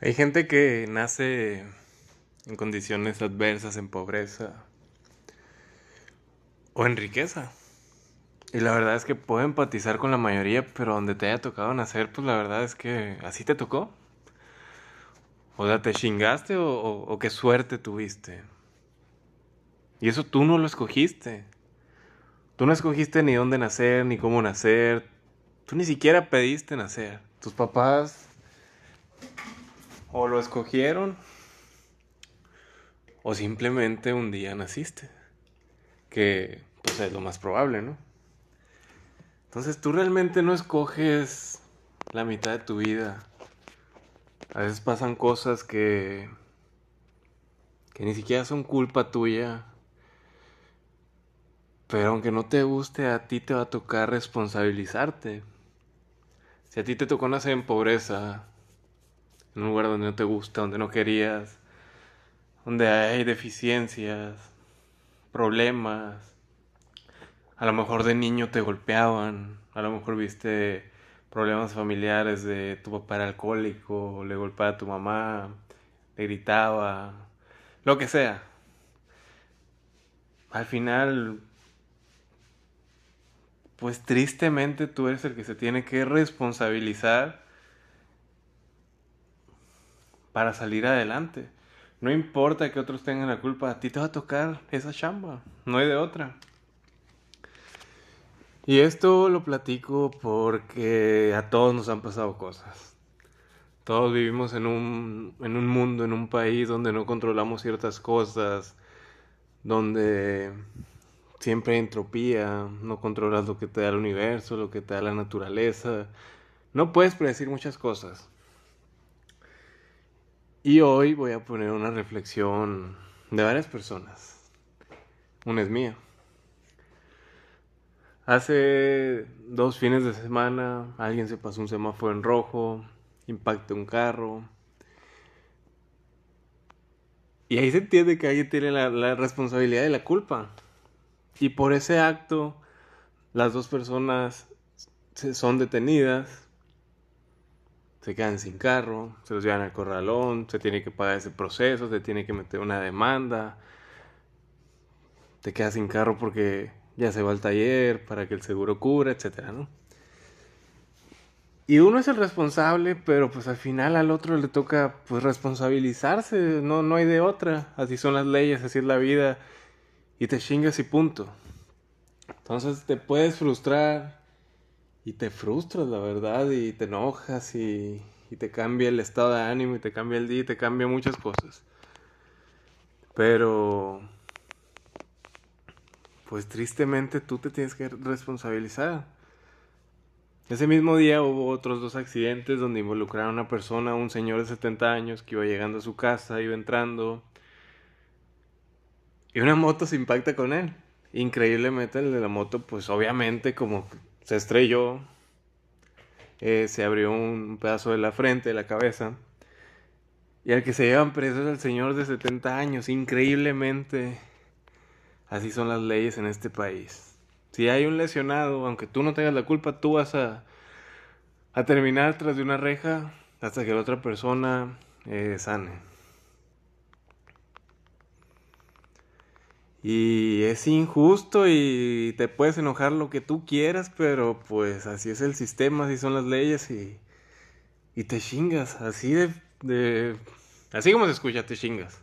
Hay gente que nace en condiciones adversas, en pobreza o en riqueza. Y la verdad es que puedo empatizar con la mayoría, pero donde te haya tocado nacer, pues la verdad es que así te tocó. O sea, te chingaste o, o qué suerte tuviste. Y eso tú no lo escogiste. Tú no escogiste ni dónde nacer, ni cómo nacer. Tú ni siquiera pediste nacer. Tus papás o lo escogieron o simplemente un día naciste. Que pues es lo más probable, ¿no? Entonces tú realmente no escoges la mitad de tu vida. A veces pasan cosas que que ni siquiera son culpa tuya pero aunque no te guste, a ti te va a tocar responsabilizarte. Si a ti te tocó nacer en pobreza, en un lugar donde no te gusta, donde no querías, donde hay deficiencias, problemas, a lo mejor de niño te golpeaban, a lo mejor viste problemas familiares de tu papá era alcohólico, le golpeaba a tu mamá, le gritaba, lo que sea. Al final pues tristemente tú eres el que se tiene que responsabilizar para salir adelante. No importa que otros tengan la culpa, a ti te va a tocar esa chamba, no hay de otra. Y esto lo platico porque a todos nos han pasado cosas. Todos vivimos en un, en un mundo, en un país donde no controlamos ciertas cosas, donde siempre hay entropía, no controlas lo que te da el universo, lo que te da la naturaleza, no puedes predecir muchas cosas. Y hoy voy a poner una reflexión de varias personas. Una es mía. Hace dos fines de semana alguien se pasó un semáforo en rojo, impactó un carro. Y ahí se entiende que alguien tiene la, la responsabilidad de la culpa. Y por ese acto, las dos personas son detenidas, se quedan sin carro, se los llevan al corralón, se tiene que pagar ese proceso, se tiene que meter una demanda, te quedas sin carro porque ya se va al taller para que el seguro cubra, etcétera, ¿no? Y uno es el responsable, pero pues al final al otro le toca pues responsabilizarse, no, no hay de otra, así son las leyes, así es la vida y te chingas y punto. Entonces te puedes frustrar y te frustras, la verdad, y te enojas y, y te cambia el estado de ánimo y te cambia el día y te cambia muchas cosas. Pero, pues tristemente tú te tienes que responsabilizar. Ese mismo día hubo otros dos accidentes donde involucraron a una persona, un señor de 70 años que iba llegando a su casa, iba entrando y una moto se impacta con él. Increíblemente el de la moto, pues obviamente como se estrelló, eh, se abrió un pedazo de la frente, de la cabeza. Y al que se llevan preso es el señor de 70 años. Increíblemente, así son las leyes en este país. Si hay un lesionado, aunque tú no tengas la culpa, tú vas a, a terminar tras de una reja hasta que la otra persona eh, sane. Y es injusto y te puedes enojar lo que tú quieras, pero pues así es el sistema, así son las leyes y, y te chingas, así de, de... Así como se escucha, te chingas.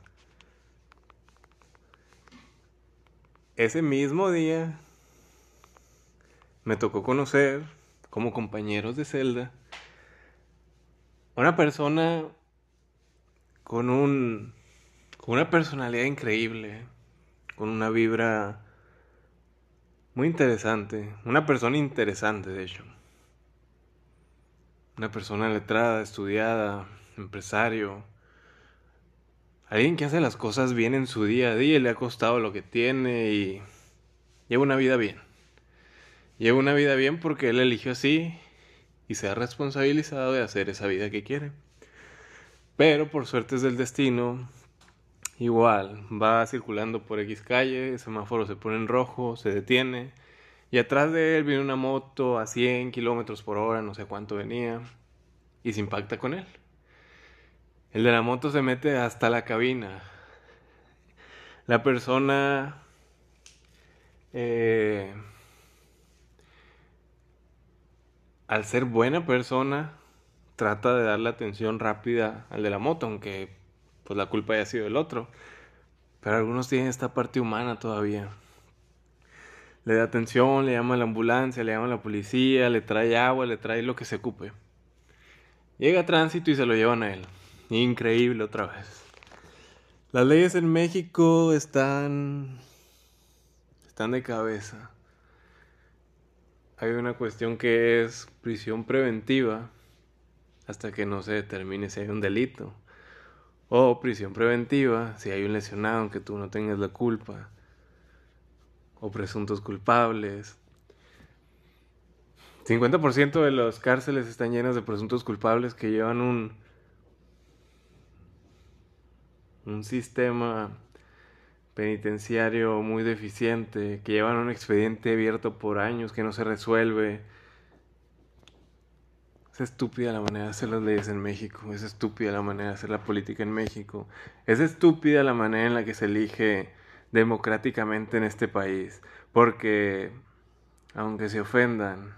Ese mismo día me tocó conocer como compañeros de celda una persona con un con una personalidad increíble con una vibra muy interesante, una persona interesante de hecho, una persona letrada, estudiada, empresario, alguien que hace las cosas bien en su día a día, le ha costado lo que tiene y lleva una vida bien. Lleva una vida bien porque él eligió así y se ha responsabilizado de hacer esa vida que quiere. Pero por suertes del destino, Igual, va circulando por X calle, el semáforo se pone en rojo, se detiene, y atrás de él viene una moto a 100 kilómetros por hora, no sé cuánto venía, y se impacta con él. El de la moto se mete hasta la cabina. La persona eh, al ser buena persona, trata de darle atención rápida al de la moto, aunque pues la culpa haya sido el otro. Pero algunos tienen esta parte humana todavía. Le da atención, le llama a la ambulancia, le llama a la policía, le trae agua, le trae lo que se ocupe. Llega a tránsito y se lo llevan a él. Increíble otra vez. Las leyes en México están están de cabeza. Hay una cuestión que es prisión preventiva hasta que no se determine si hay un delito. O prisión preventiva si hay un lesionado aunque tú no tengas la culpa. O presuntos culpables. 50% de las cárceles están llenas de presuntos culpables que llevan un un sistema penitenciario muy deficiente, que llevan un expediente abierto por años que no se resuelve. Es estúpida la manera de hacer las leyes en México, es estúpida la manera de hacer la política en México, es estúpida la manera en la que se elige democráticamente en este país, porque aunque se ofendan,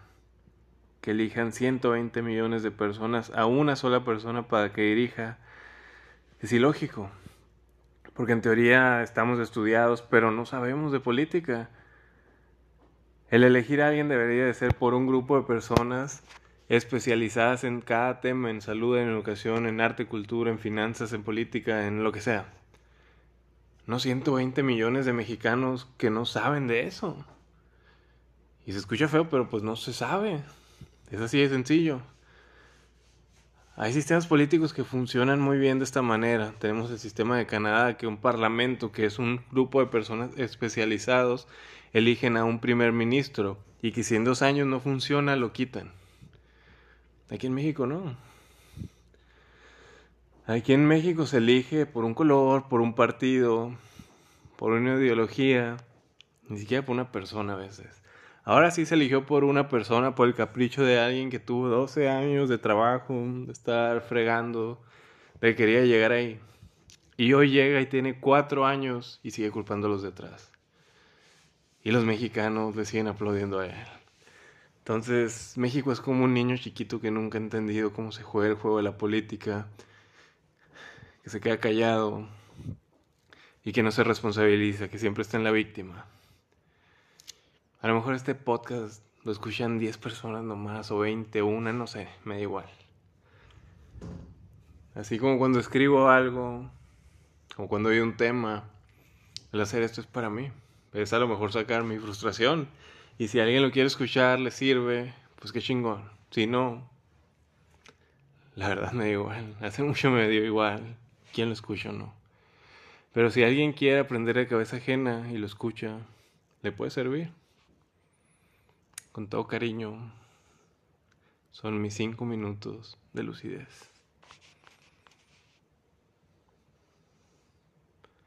que elijan 120 millones de personas a una sola persona para que dirija, es ilógico porque en teoría estamos estudiados, pero no sabemos de política. El elegir a alguien debería de ser por un grupo de personas especializadas en cada tema, en salud, en educación, en arte, cultura, en finanzas, en política, en lo que sea. No 120 millones de mexicanos que no saben de eso. Y se escucha feo, pero pues no se sabe. Es así de sencillo. Hay sistemas políticos que funcionan muy bien de esta manera. Tenemos el sistema de Canadá, que un parlamento, que es un grupo de personas especializados, eligen a un primer ministro y que si en dos años no funciona, lo quitan. Aquí en México no. Aquí en México se elige por un color, por un partido, por una ideología, ni siquiera por una persona a veces. Ahora sí se eligió por una persona, por el capricho de alguien que tuvo 12 años de trabajo, de estar fregando, de que quería llegar ahí. Y hoy llega y tiene cuatro años y sigue culpando a los detrás. Y los mexicanos le siguen aplaudiendo a él. Entonces, México es como un niño chiquito que nunca ha entendido cómo se juega el juego de la política, que se queda callado y que no se responsabiliza, que siempre está en la víctima. A lo mejor este podcast lo escuchan 10 personas nomás, o 20, o una, no sé, me da igual. Así como cuando escribo algo, o cuando hay un tema, el hacer esto es para mí. Es a lo mejor sacar mi frustración. Y si alguien lo quiere escuchar, le sirve, pues qué chingón. Si no, la verdad me da igual. Hace mucho me dio igual quién lo escucha o no. Pero si alguien quiere aprender de cabeza ajena y lo escucha, le puede servir con todo cariño, son mis cinco minutos de lucidez.